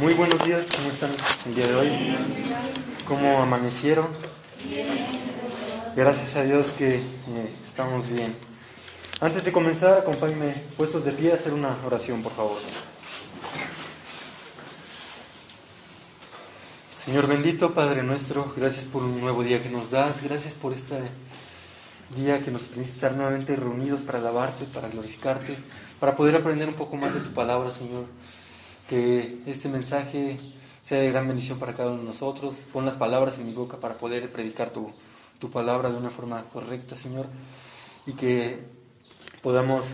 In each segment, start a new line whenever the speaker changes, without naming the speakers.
Muy buenos días, ¿cómo están el día de hoy? ¿Cómo amanecieron? Gracias a Dios que eh, estamos bien. Antes de comenzar, acompáñenme puestos de pie a hacer una oración, por favor. Señor bendito, Padre nuestro, gracias por un nuevo día que nos das, gracias por este día que nos permite estar nuevamente reunidos para alabarte, para glorificarte, para poder aprender un poco más de tu palabra, Señor. Que este mensaje sea de gran bendición para cada uno de nosotros. Pon las palabras en mi boca para poder predicar tu, tu palabra de una forma correcta, Señor. Y que podamos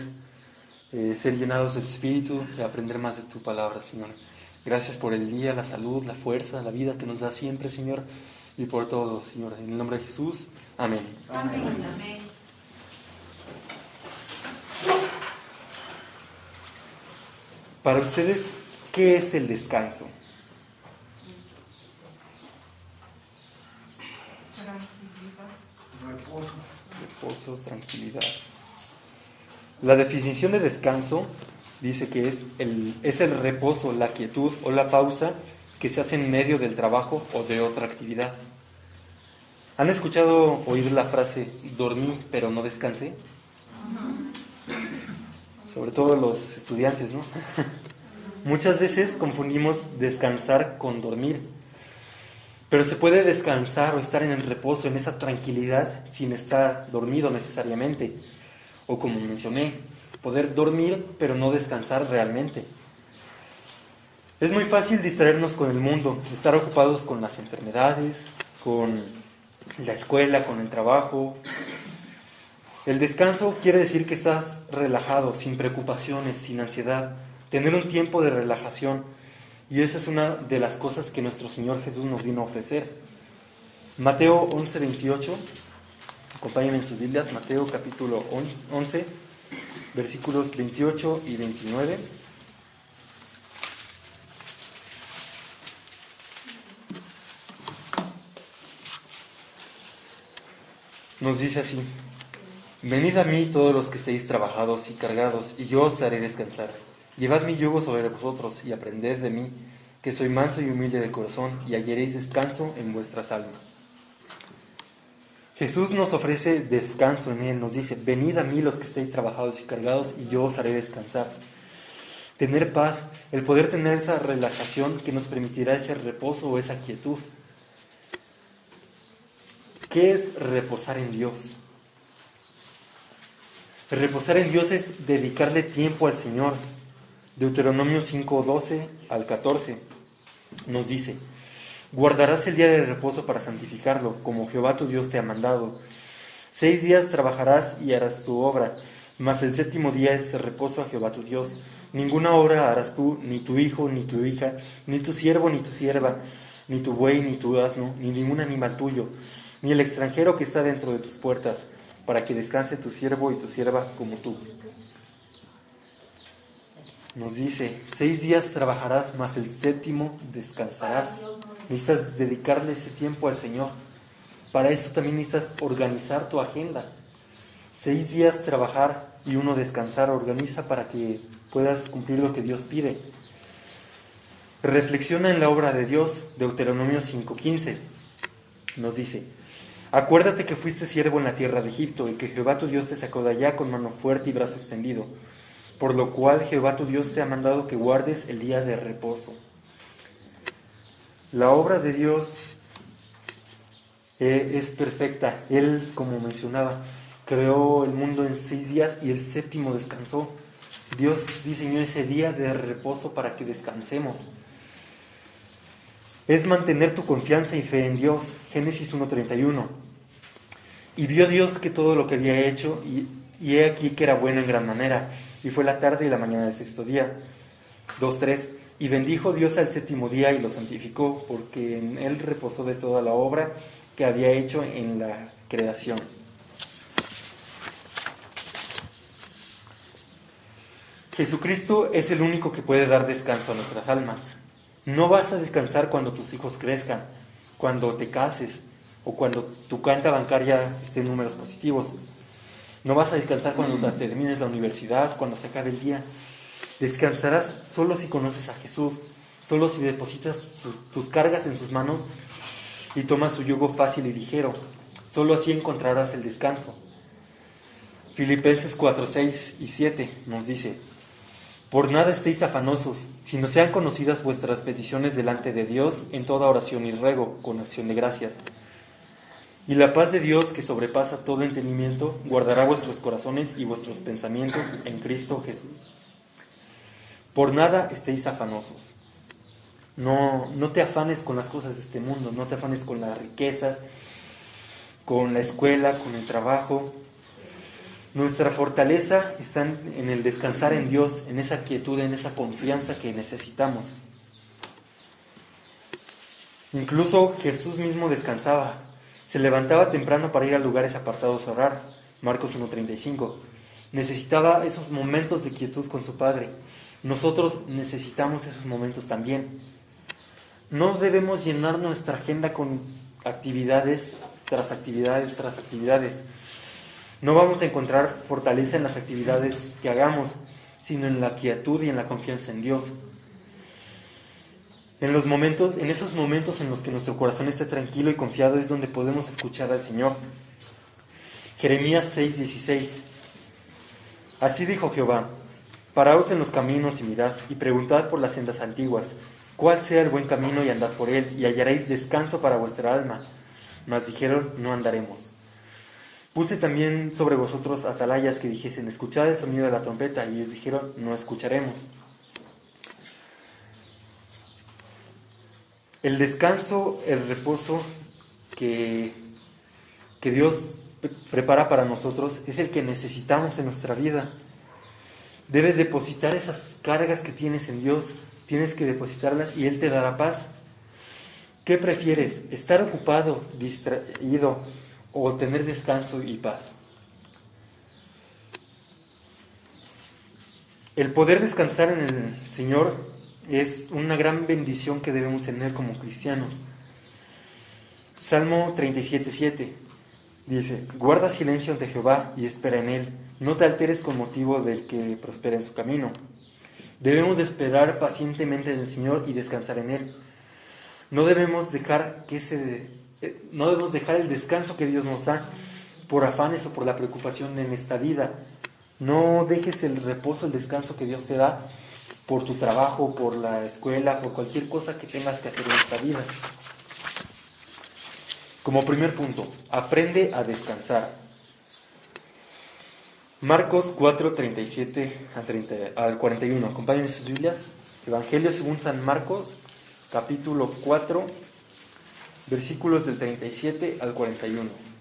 eh, ser llenados del Espíritu y aprender más de tu palabra, Señor. Gracias por el día, la salud, la fuerza, la vida que nos da siempre, Señor. Y por todo, Señor. En el nombre de Jesús. Amén.
Amén. Amén.
Para ustedes, ¿qué es el descanso?
Reposo.
Reposo, tranquilidad. La definición de descanso dice que es el, es el reposo, la quietud o la pausa que se hace en medio del trabajo o de otra actividad. ¿Han escuchado oír la frase dormí pero no descansé? Sobre todo los estudiantes, ¿no? Muchas veces confundimos descansar con dormir. Pero se puede descansar o estar en el reposo, en esa tranquilidad, sin estar dormido necesariamente. O como mencioné, poder dormir pero no descansar realmente. Es muy fácil distraernos con el mundo, estar ocupados con las enfermedades, con la escuela, con el trabajo. El descanso quiere decir que estás relajado, sin preocupaciones, sin ansiedad, tener un tiempo de relajación. Y esa es una de las cosas que nuestro Señor Jesús nos vino a ofrecer. Mateo 11, 28, acompáñenme en sus Biblias, Mateo capítulo 11, versículos 28 y 29. Nos dice así, venid a mí todos los que estéis trabajados y cargados, y yo os haré descansar. Llevad mi yugo sobre vosotros y aprended de mí, que soy manso y humilde de corazón, y hallaréis descanso en vuestras almas. Jesús nos ofrece descanso en Él, nos dice, venid a mí los que estéis trabajados y cargados, y yo os haré descansar. Tener paz, el poder tener esa relajación que nos permitirá ese reposo o esa quietud. ¿Qué es reposar en Dios? Reposar en Dios es dedicarle tiempo al Señor. Deuteronomio 5, 12 al 14 nos dice, guardarás el día de reposo para santificarlo, como Jehová tu Dios te ha mandado. Seis días trabajarás y harás tu obra, mas el séptimo día es reposo a Jehová tu Dios. Ninguna obra harás tú, ni tu hijo, ni tu hija, ni tu siervo, ni tu sierva, ni tu buey, ni tu asno, ni ningún animal tuyo ni el extranjero que está dentro de tus puertas, para que descanse tu siervo y tu sierva como tú. Nos dice, seis días trabajarás, mas el séptimo descansarás. Necesitas dedicarle ese tiempo al Señor. Para eso también necesitas organizar tu agenda. Seis días trabajar y uno descansar. Organiza para que puedas cumplir lo que Dios pide. Reflexiona en la obra de Dios, Deuteronomio 5.15. Nos dice, Acuérdate que fuiste siervo en la tierra de Egipto y que Jehová tu Dios te sacó de allá con mano fuerte y brazo extendido, por lo cual Jehová tu Dios te ha mandado que guardes el día de reposo. La obra de Dios eh, es perfecta. Él, como mencionaba, creó el mundo en seis días y el séptimo descansó. Dios diseñó ese día de reposo para que descansemos es mantener tu confianza y fe en Dios. Génesis 1.31. Y vio Dios que todo lo que había hecho, y, he aquí que era bueno en gran manera, y fue la tarde y la mañana del sexto día. 2.3. Y bendijo Dios al séptimo día y lo santificó, porque en él reposó de toda la obra que había hecho en la creación. Jesucristo es el único que puede dar descanso a nuestras almas. No vas a descansar cuando tus hijos crezcan, cuando te cases o cuando tu cuenta bancaria esté en números positivos. No vas a descansar cuando termines la universidad, cuando se acabe el día. Descansarás solo si conoces a Jesús, solo si depositas tus cargas en sus manos y tomas su yugo fácil y ligero. Solo así encontrarás el descanso. Filipenses 4, 6 y 7 nos dice, por nada estéis afanosos, sino sean conocidas vuestras peticiones delante de Dios en toda oración y ruego, con acción de gracias. Y la paz de Dios, que sobrepasa todo entendimiento, guardará vuestros corazones y vuestros pensamientos en Cristo Jesús. Por nada estéis afanosos. No, no te afanes con las cosas de este mundo, no te afanes con las riquezas, con la escuela, con el trabajo, nuestra fortaleza está en el descansar en Dios, en esa quietud, en esa confianza que necesitamos. Incluso Jesús mismo descansaba. Se levantaba temprano para ir a lugares apartados a orar. Marcos 1.35. Necesitaba esos momentos de quietud con su Padre. Nosotros necesitamos esos momentos también. No debemos llenar nuestra agenda con actividades tras actividades tras actividades. No vamos a encontrar fortaleza en las actividades que hagamos, sino en la quietud y en la confianza en Dios. En los momentos, en esos momentos en los que nuestro corazón está tranquilo y confiado es donde podemos escuchar al Señor. Jeremías 6:16. Así dijo Jehová: Paraos en los caminos y mirad, y preguntad por las sendas antiguas, cuál sea el buen camino y andad por él, y hallaréis descanso para vuestra alma. Mas dijeron: No andaremos. Puse también sobre vosotros atalayas que dijesen, escuchad el sonido de la trompeta, y ellos dijeron, no escucharemos. El descanso, el reposo que, que Dios prepara para nosotros es el que necesitamos en nuestra vida. Debes depositar esas cargas que tienes en Dios, tienes que depositarlas y Él te dará paz. ¿Qué prefieres? ¿Estar ocupado, distraído, o tener descanso y paz. El poder descansar en el Señor es una gran bendición que debemos tener como cristianos. Salmo 37.7 dice, guarda silencio ante Jehová y espera en Él. No te alteres con motivo del que prospera en su camino. Debemos de esperar pacientemente en el Señor y descansar en Él. No debemos dejar que eh, no debemos dejar el descanso que Dios nos da por afanes o por la preocupación en esta vida. No dejes el reposo, el descanso que Dios te da por tu trabajo, por la escuela, por cualquier cosa que tengas que hacer en esta vida. Como primer punto, aprende a descansar. Marcos 4, 37 al 41. Acompáñenme sus Biblias. Evangelio según San Marcos, capítulo 4, versículos del 37 al 41.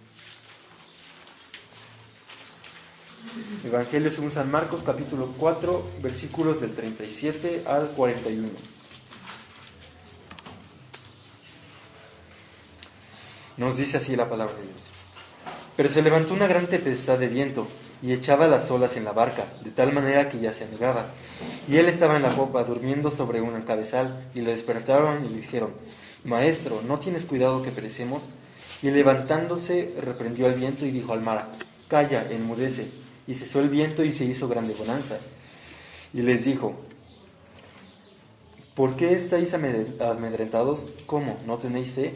Evangelio según San Marcos, capítulo 4, versículos del 37 al 41. Nos dice así la palabra de Dios. Pero se levantó una gran tempestad de viento y echaba las olas en la barca, de tal manera que ya se anegaba. Y él estaba en la popa, durmiendo sobre un cabezal, y le despertaron y le dijeron, Maestro, ¿no tienes cuidado que perecemos? Y levantándose reprendió al viento y dijo al mar, Calla, enmudece. Y cesó el viento y se hizo grande bonanza. Y les dijo, ¿por qué estáis amedrentados? ¿Cómo? ¿No tenéis fe?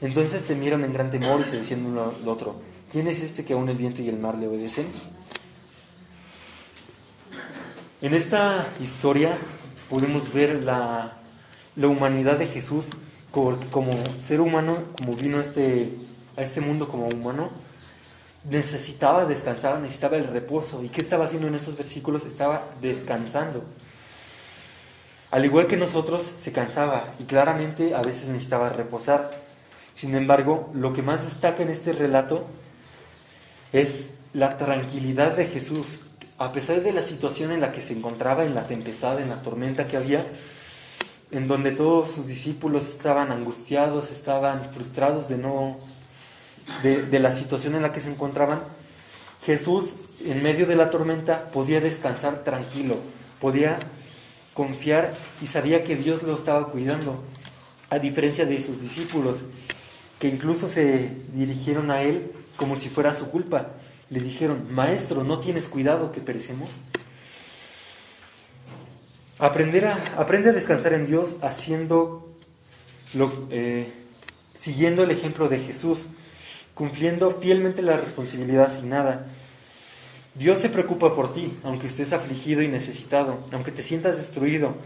Entonces temieron en gran temor y se decían uno al otro, ¿quién es este que aún el viento y el mar le obedecen? En esta historia podemos ver la, la humanidad de Jesús como ser humano, como vino este, a este mundo como humano, necesitaba descansar, necesitaba el reposo. ¿Y qué estaba haciendo en estos versículos? Estaba descansando. Al igual que nosotros, se cansaba y claramente a veces necesitaba reposar. Sin embargo, lo que más destaca en este relato es la tranquilidad de Jesús a pesar de la situación en la que se encontraba, en la tempestad, en la tormenta que había, en donde todos sus discípulos estaban angustiados, estaban frustrados de no de, la situación en la que se encontraban, Jesús en medio de la tormenta podía descansar tranquilo, podía confiar y sabía que Dios lo estaba cuidando, a diferencia de sus discípulos, que incluso se dirigieron a él como si fuera su culpa. Le dijeron, Maestro, ¿no tienes cuidado que perecemos? Aprender a, aprende a descansar en Dios haciendo lo, eh, siguiendo el ejemplo de Jesús, cumpliendo fielmente la responsabilidad asignada. Dios se preocupa por ti, aunque estés afligido y necesitado, aunque te sientas destruido,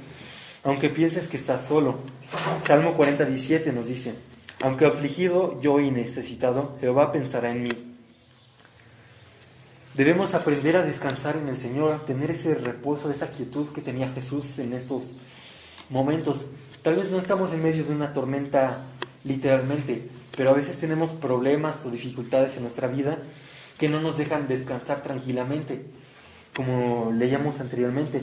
aunque pienses que estás solo. Salmo 40, 17 nos dice, aunque afligido yo y necesitado, Jehová pensará en mí. Debemos aprender a descansar en el Señor, a tener ese reposo, esa quietud que tenía Jesús en estos momentos. Tal vez no estamos en medio de una tormenta literalmente, pero a veces tenemos problemas o dificultades en nuestra vida que no nos dejan descansar tranquilamente, como leíamos anteriormente.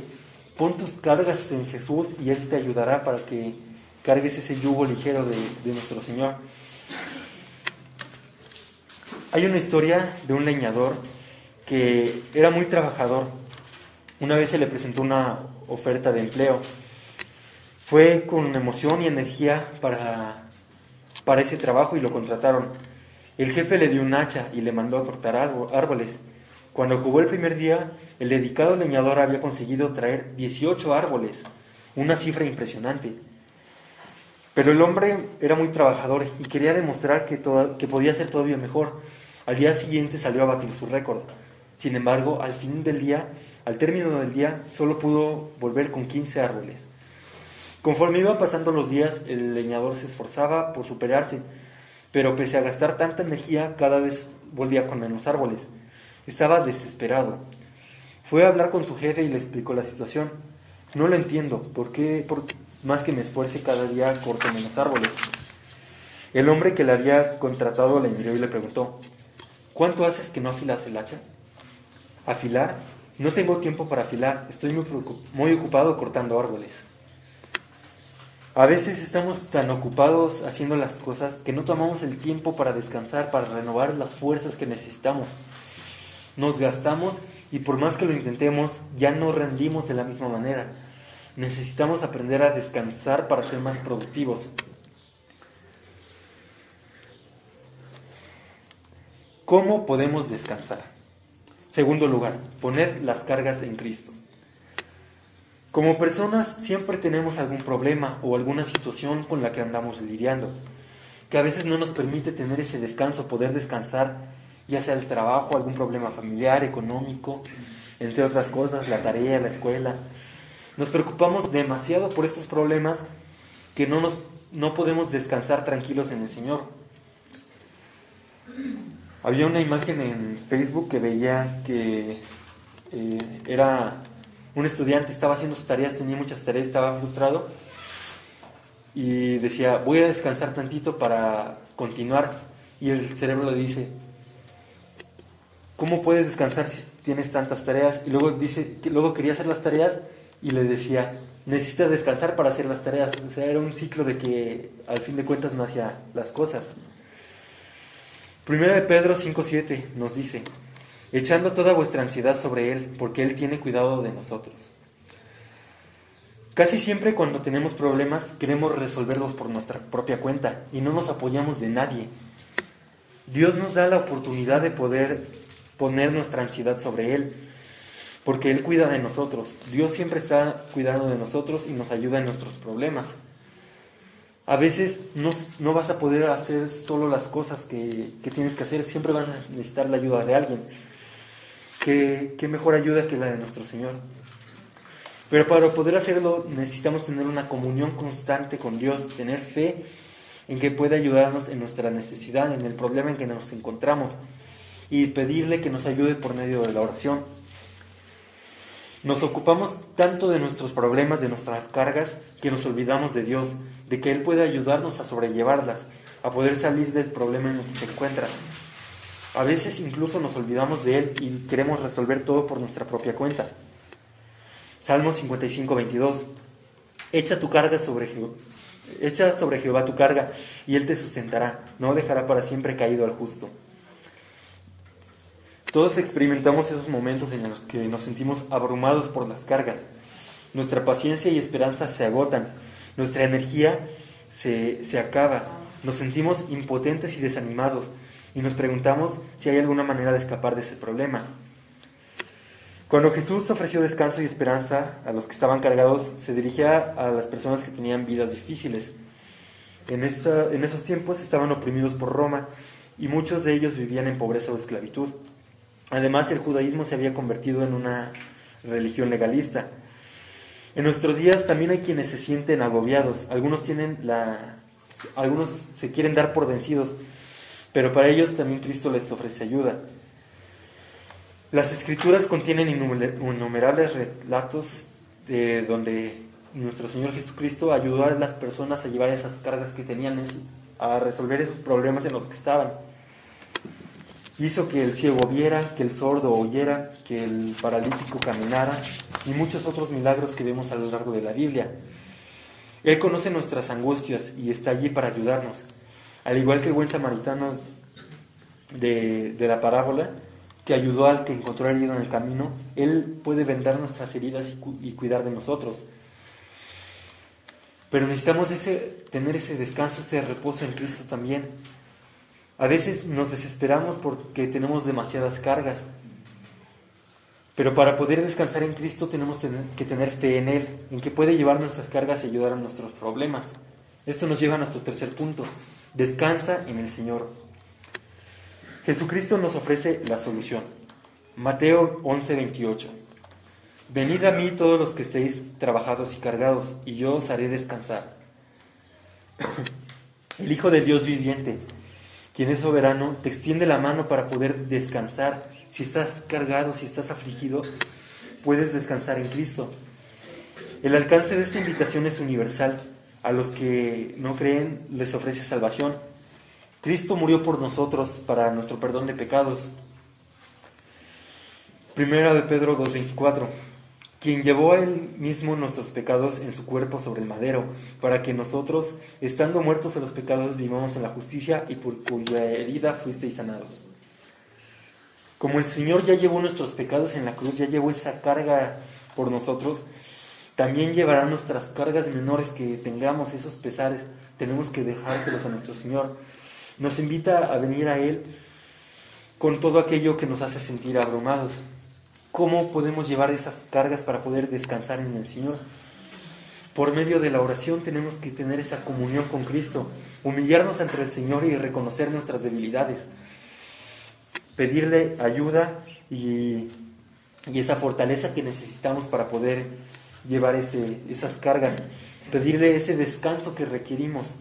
Pon tus cargas en Jesús y Él te ayudará para que cargues ese yugo ligero de, de nuestro Señor. Hay una historia de un leñador que era muy trabajador. Una vez se le presentó una oferta de empleo. Fue con emoción y energía para, para ese trabajo y lo contrataron. El jefe le dio un hacha y le mandó a cortar árboles. Cuando jugó el primer día, el dedicado leñador había conseguido traer 18 árboles, una cifra impresionante. Pero el hombre era muy trabajador y quería demostrar que, que podía ser todavía mejor. Al día siguiente salió a batir su récord. Sin embargo, al fin del día, al término del día, solo pudo volver con 15 árboles. Conforme iban pasando los días, el leñador se esforzaba por superarse, pero pese a gastar tanta energía, cada vez volvía con menos árboles. Estaba desesperado. Fue a hablar con su jefe y le explicó la situación. No lo entiendo, ¿por qué por más que me esfuerce cada día corto menos árboles? El hombre que le había contratado le miró y le preguntó, ¿cuánto haces que no afilas el hacha? ¿Afilar? No tengo tiempo para afilar, estoy muy, muy ocupado cortando árboles. A veces estamos tan ocupados haciendo las cosas que no tomamos el tiempo para descansar, para renovar las fuerzas que necesitamos. Nos gastamos y por más que lo intentemos, ya no rendimos de la misma manera. Necesitamos aprender a descansar para ser más productivos. ¿Cómo podemos descansar? Segundo lugar, poner las cargas en Cristo. Como personas siempre tenemos algún problema o alguna situación con la que andamos lidiando, que a veces no nos permite tener ese descanso, poder descansar, ya sea el trabajo, algún problema familiar, económico, entre otras cosas, la tarea, la escuela. Nos preocupamos demasiado por estos problemas que no, nos, no podemos descansar tranquilos en el Señor. Había una imagen en Facebook que veía que eh, era un estudiante, estaba haciendo sus tareas, tenía muchas tareas, estaba frustrado y decía, voy a descansar tantito para continuar. Y el cerebro le dice, ¿cómo puedes descansar si tienes tantas tareas? Y luego dice, que luego quería hacer las tareas y le decía, necesitas descansar para hacer las tareas. O sea, era un ciclo de que al fin de cuentas no hacía las cosas. Primera de Pedro 5.7 nos dice, echando toda vuestra ansiedad sobre Él, porque Él tiene cuidado de nosotros. Casi siempre cuando tenemos problemas queremos resolverlos por nuestra propia cuenta y no nos apoyamos de nadie. Dios nos da la oportunidad de poder poner nuestra ansiedad sobre Él, porque Él cuida de nosotros. Dios siempre está cuidando de nosotros y nos ayuda en nuestros problemas. A veces no, vas a poder hacer solo las cosas que, tienes que hacer, siempre vas a necesitar la ayuda de alguien. ¿Qué, mejor ayuda que la de nuestro Señor? Pero para poder hacerlo necesitamos tener una comunión constante con Dios, tener fe en que pueda ayudarnos en nuestra necesidad, en el problema en que nos encontramos y pedirle que nos ayude por medio de la oración. Nos ocupamos tanto de nuestros problemas, de nuestras cargas, que nos olvidamos de Dios, de que Él puede ayudarnos a sobrellevarlas, a poder salir del problema en el que se encuentra. A veces incluso nos olvidamos de Él y queremos resolver todo por nuestra propia cuenta. Salmo 55, 22. Echa tu carga sobre Jehová. Echa sobre Jehová tu carga y Él te sustentará. No dejará para siempre caído al justo. Todos experimentamos esos momentos en los que nos sentimos abrumados por las cargas. Nuestra paciencia y esperanza se agotan. Nuestra energía se, se acaba. Nos sentimos impotentes y desanimados y nos preguntamos si hay alguna manera de escapar de ese problema. Cuando Jesús ofreció descanso y esperanza a los que estaban cargados, se dirigía a las personas que tenían vidas difíciles. En, esta, en esos tiempos estaban oprimidos por Roma y muchos de ellos vivían en pobreza o esclavitud. Además, el judaísmo se había convertido en una religión legalista. En nuestros días también hay quienes se sienten agobiados. Algunos tienen la, algunos se quieren dar por vencidos pero para ellos también Cristo les ofrece ayuda. Las escrituras contienen innumerables relatos de donde nuestro Señor Jesucristo ayudó a las personas a llevar esas cargas que tenían, a resolver esos problemas en los que estaban. Hizo que el ciego viera, que el sordo oyera, que el paralítico caminara y muchos otros milagros que vemos a lo largo de la Biblia. Él conoce nuestras angustias y está allí para ayudarnos. Al igual que el buen samaritano de, la parábola, que ayudó al que encontró herido en el camino, Él puede vendar nuestras heridas y, cuidar de nosotros. Pero necesitamos ese, tener ese descanso, ese reposo en Cristo también. A veces nos desesperamos porque tenemos demasiadas cargas. Pero para poder descansar en Cristo tenemos que tener fe en Él, en que puede llevar nuestras cargas y ayudar a nuestros problemas. Esto nos lleva a nuestro tercer punto. Descansa en el Señor. Jesucristo nos ofrece la solución. Mateo 11:28. Venid a mí todos los que estéis trabajados y cargados, y yo os haré descansar. El Hijo de Dios viviente, quien es soberano, te extiende la mano para poder descansar. Si estás cargado, si estás afligido, puedes descansar en Cristo. El alcance de esta invitación es universal a los que no creen les ofrece salvación. Cristo murió por nosotros para nuestro perdón de pecados. Primera de Pedro 2.24. Quien llevó él mismo nuestros pecados en su cuerpo sobre el madero, para que nosotros, estando muertos a los pecados, vivamos en la justicia y por cuya herida fuisteis sanados. Como el Señor ya llevó nuestros pecados en la cruz, ya llevó esa carga por nosotros, también llevará nuestras cargas menores que tengamos, esos pesares, tenemos que dejárselos a nuestro Señor. Nos invita a venir a Él con todo aquello que nos hace sentir abrumados. ¿Cómo podemos llevar esas cargas para poder descansar en el Señor? Por medio de la oración tenemos que tener esa comunión con Cristo, humillarnos ante el Señor y reconocer nuestras debilidades, pedirle ayuda y, y esa fortaleza que necesitamos para poder llevar ese, esas cargas, pedirle ese descanso que requerimos.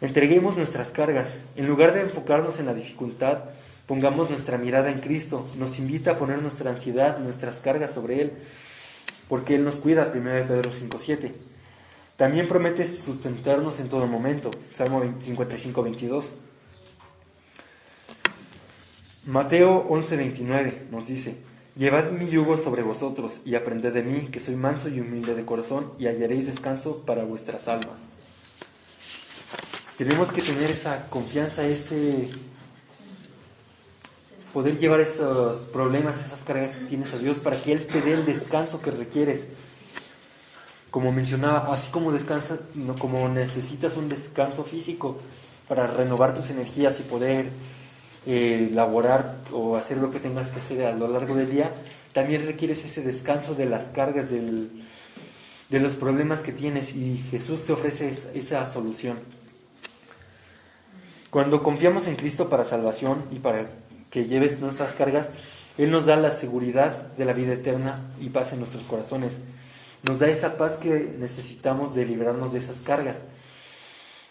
Entreguemos nuestras cargas. En lugar de enfocarnos en la dificultad, pongamos nuestra mirada en Cristo. Nos invita a poner nuestra ansiedad, nuestras cargas sobre Él, porque Él nos cuida, 1 Pedro 5.7. También promete sustentarnos en todo momento, Salmo 55, 22. Mateo 11.29 nos dice, Llevad mi yugo sobre vosotros y aprended de mí, que soy manso y humilde de corazón, y hallaréis descanso para vuestras almas. Tenemos que tener esa confianza, ese poder llevar esos problemas, esas cargas que tienes a Dios para que Él te dé el descanso que requieres. Como mencionaba, así como descansa, como necesitas un descanso físico para renovar tus energías y poder eh, laborar o hacer lo que tengas que hacer a lo largo del día, también requieres ese descanso de las cargas, del, de los problemas que tienes y Jesús te ofrece esa solución. Cuando confiamos en Cristo para salvación y para que lleves nuestras cargas, Él nos da la seguridad de la vida eterna y paz en nuestros corazones. Nos da esa paz que necesitamos de librarnos de esas cargas.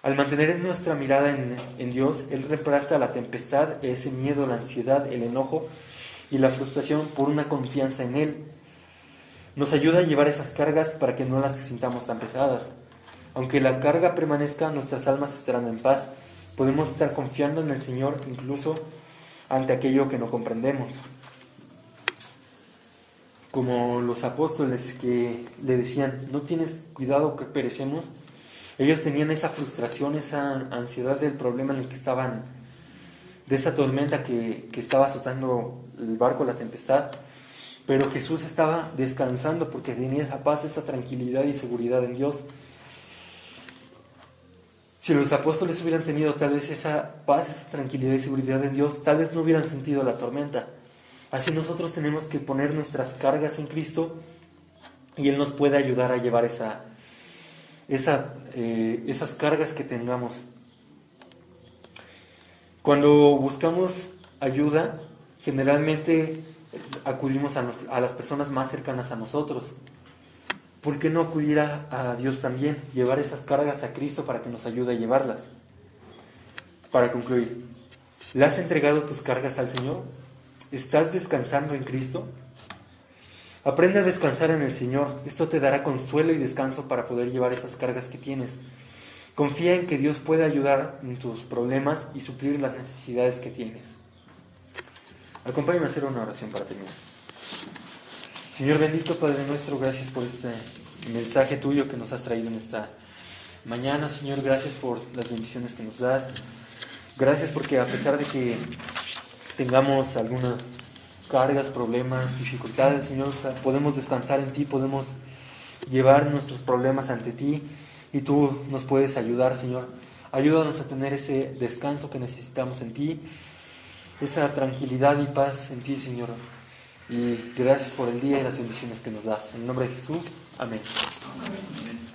Al mantener nuestra mirada en, Dios, Él reemplaza la tempestad, ese miedo, la ansiedad, el enojo y la frustración por una confianza en Él. Nos ayuda a llevar esas cargas para que no las sintamos tan pesadas. Aunque la carga permanezca, nuestras almas estarán en paz. Podemos estar confiando en el Señor incluso ante aquello que no comprendemos. Como los apóstoles que le decían, no tienes cuidado que perecemos, ellos tenían esa frustración, esa ansiedad del problema en el que estaban, de esa tormenta que, que estaba azotando el barco, la tempestad. Pero Jesús estaba descansando porque tenía esa paz, esa tranquilidad y seguridad en Dios. Si los apóstoles hubieran tenido tal vez esa paz, esa tranquilidad y seguridad en Dios, tal vez no hubieran sentido la tormenta. Así nosotros tenemos que poner nuestras cargas en Cristo y Él nos puede ayudar a llevar esa, eh, esas cargas que tengamos. Cuando buscamos ayuda, generalmente acudimos a, a, las personas más cercanas a nosotros. ¿Por qué no acudir a, a, Dios también? Llevar esas cargas a Cristo para que nos ayude a llevarlas. Para concluir, ¿le has entregado tus cargas al Señor? ¿Estás descansando en Cristo? Aprende a descansar en el Señor. Esto te dará consuelo y descanso para poder llevar esas cargas que tienes. Confía en que Dios puede ayudar en tus problemas y suplir las necesidades que tienes. Acompáñame a hacer una oración para terminar. Señor bendito, Padre nuestro, gracias por este mensaje tuyo que nos has traído en esta mañana. Señor, gracias por las bendiciones que nos das. Gracias porque a pesar de que tengamos algunas cargas, problemas, dificultades, Señor, podemos descansar en ti, podemos llevar nuestros problemas ante ti y tú nos puedes ayudar, Señor. Ayúdanos a tener ese descanso que necesitamos en ti, esa tranquilidad y paz en ti, Señor. Y gracias por el día y las bendiciones que nos das. En el nombre de Jesús, amén. amén.